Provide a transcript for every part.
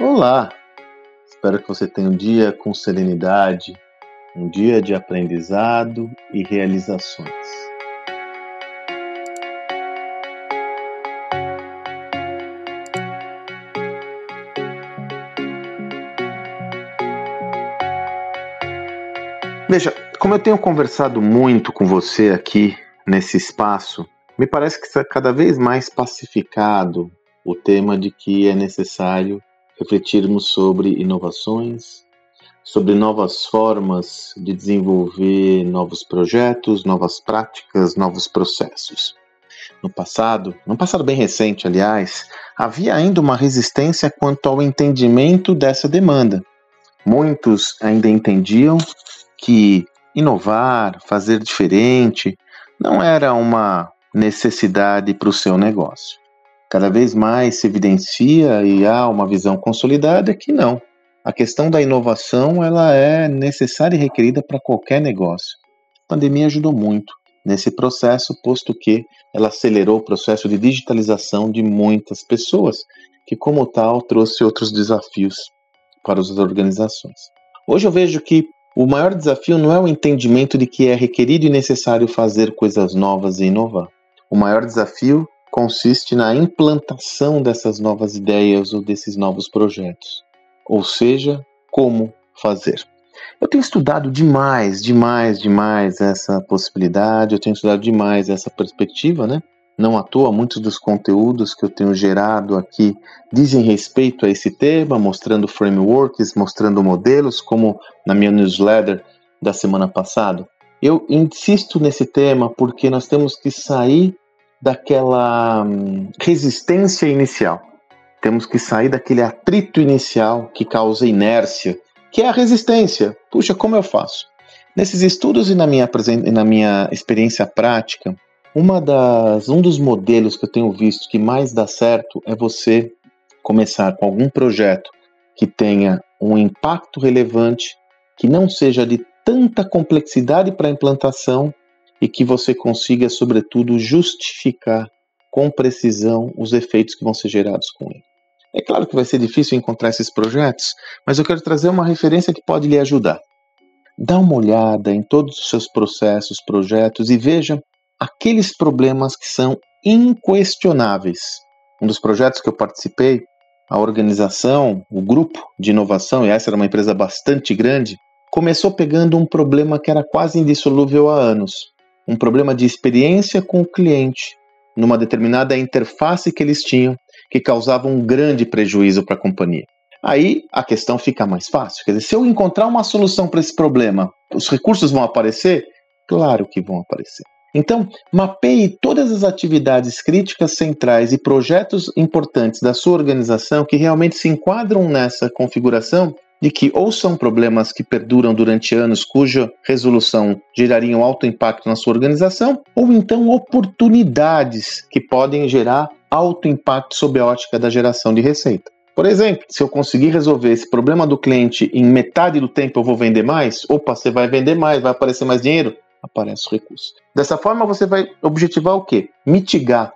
Olá! Espero que você tenha um dia com serenidade, um dia de aprendizado e realizações. Veja, como eu tenho conversado muito com você aqui nesse espaço, me parece que está cada vez mais pacificado o tema de que é necessário refletirmos sobre inovações, sobre novas formas de desenvolver novos projetos, novas práticas, novos processos. No passado, no passado bem recente, aliás, havia ainda uma resistência quanto ao entendimento dessa demanda. Muitos ainda entendiam que inovar, fazer diferente, não era uma necessidade para o seu negócio. Cada vez mais se evidencia e há uma visão consolidada que não. A questão da inovação ela é necessária e requerida para qualquer negócio. A pandemia ajudou muito nesse processo, posto que ela acelerou o processo de digitalização de muitas pessoas, que como tal trouxe outros desafios para as organizações. Hoje eu vejo que o maior desafio não é o entendimento de que é requerido e necessário fazer coisas novas e inovar. O maior desafio consiste na implantação dessas novas ideias ou desses novos projetos, ou seja, como fazer. Eu tenho estudado demais, demais, demais essa possibilidade, eu tenho estudado demais essa perspectiva, né? Não à toa, muitos dos conteúdos que eu tenho gerado aqui dizem respeito a esse tema, mostrando frameworks, mostrando modelos, como na minha newsletter da semana passada. Eu insisto nesse tema porque nós temos que sair daquela hum, resistência inicial. Temos que sair daquele atrito inicial que causa inércia, que é a resistência. Puxa, como eu faço? Nesses estudos e na minha, na minha experiência prática, uma das, um dos modelos que eu tenho visto que mais dá certo é você começar com algum projeto que tenha um impacto relevante, que não seja de tanta complexidade para a implantação e que você consiga, sobretudo, justificar com precisão os efeitos que vão ser gerados com ele. É claro que vai ser difícil encontrar esses projetos, mas eu quero trazer uma referência que pode lhe ajudar. Dá uma olhada em todos os seus processos, projetos e veja aqueles problemas que são inquestionáveis. Um dos projetos que eu participei, a organização, o grupo de inovação, e essa era uma empresa bastante grande, começou pegando um problema que era quase indissolúvel há anos um problema de experiência com o cliente numa determinada interface que eles tinham que causava um grande prejuízo para a companhia. Aí a questão fica mais fácil. Quer dizer, se eu encontrar uma solução para esse problema, os recursos vão aparecer? Claro que vão aparecer. Então, mapeie todas as atividades críticas centrais e projetos importantes da sua organização que realmente se enquadram nessa configuração de que ou são problemas que perduram durante anos cuja resolução geraria um alto impacto na sua organização, ou então oportunidades que podem gerar alto impacto sob a ótica da geração de receita. Por exemplo, se eu conseguir resolver esse problema do cliente em metade do tempo eu vou vender mais, opa, você vai vender mais, vai aparecer mais dinheiro, aparece o recurso. Dessa forma você vai objetivar o quê? Mitigar,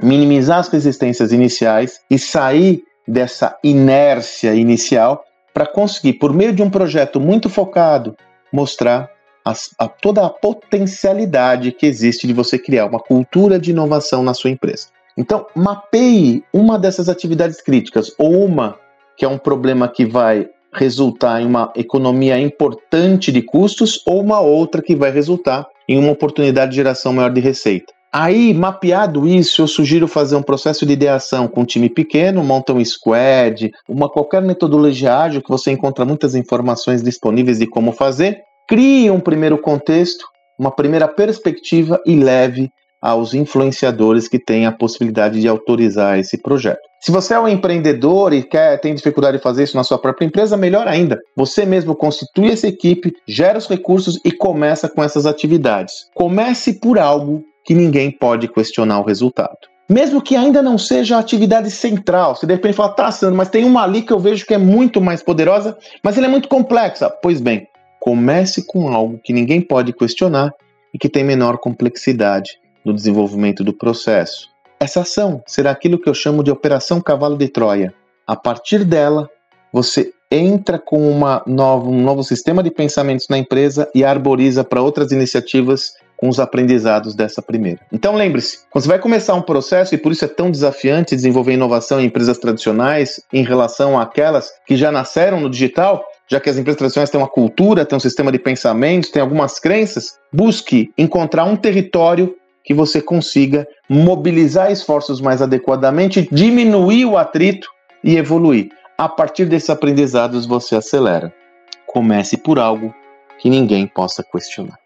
minimizar as resistências iniciais e sair dessa inércia inicial para conseguir, por meio de um projeto muito focado, mostrar a, toda a potencialidade que existe de você criar uma cultura de inovação na sua empresa. Então, mapeie uma dessas atividades críticas, ou uma que é um problema que vai resultar em uma economia importante de custos, ou uma outra que vai resultar em uma oportunidade de geração maior de receita. Aí, mapeado isso, eu sugiro fazer um processo de ideação com um time pequeno, monta um squad, uma qualquer metodologia ágil que você encontra muitas informações disponíveis de como fazer. Crie um primeiro contexto, uma primeira perspectiva e leve aos influenciadores que têm a possibilidade de autorizar esse projeto. Se você é um empreendedor e quer tem dificuldade de fazer isso na sua própria empresa, melhor ainda. Você mesmo constitui essa equipe, gera os recursos e começa com essas atividades. Comece por algo que ninguém pode questionar o resultado. Mesmo que ainda não seja a atividade central, se de repente fala, tá, Sandro, mas tem uma ali que eu vejo que é muito mais poderosa, mas ela é muito complexa. Pois bem, comece com algo que ninguém pode questionar e que tem menor complexidade no desenvolvimento do processo. Essa ação será aquilo que eu chamo de Operação Cavalo de Troia. A partir dela, você entra com uma nova, um novo sistema de pensamentos na empresa e arboriza para outras iniciativas com os aprendizados dessa primeira. Então lembre-se, quando você vai começar um processo, e por isso é tão desafiante desenvolver inovação em empresas tradicionais em relação àquelas que já nasceram no digital, já que as empresas tradicionais têm uma cultura, têm um sistema de pensamentos, têm algumas crenças, busque encontrar um território que você consiga mobilizar esforços mais adequadamente, diminuir o atrito e evoluir. A partir desses aprendizados, você acelera. Comece por algo que ninguém possa questionar.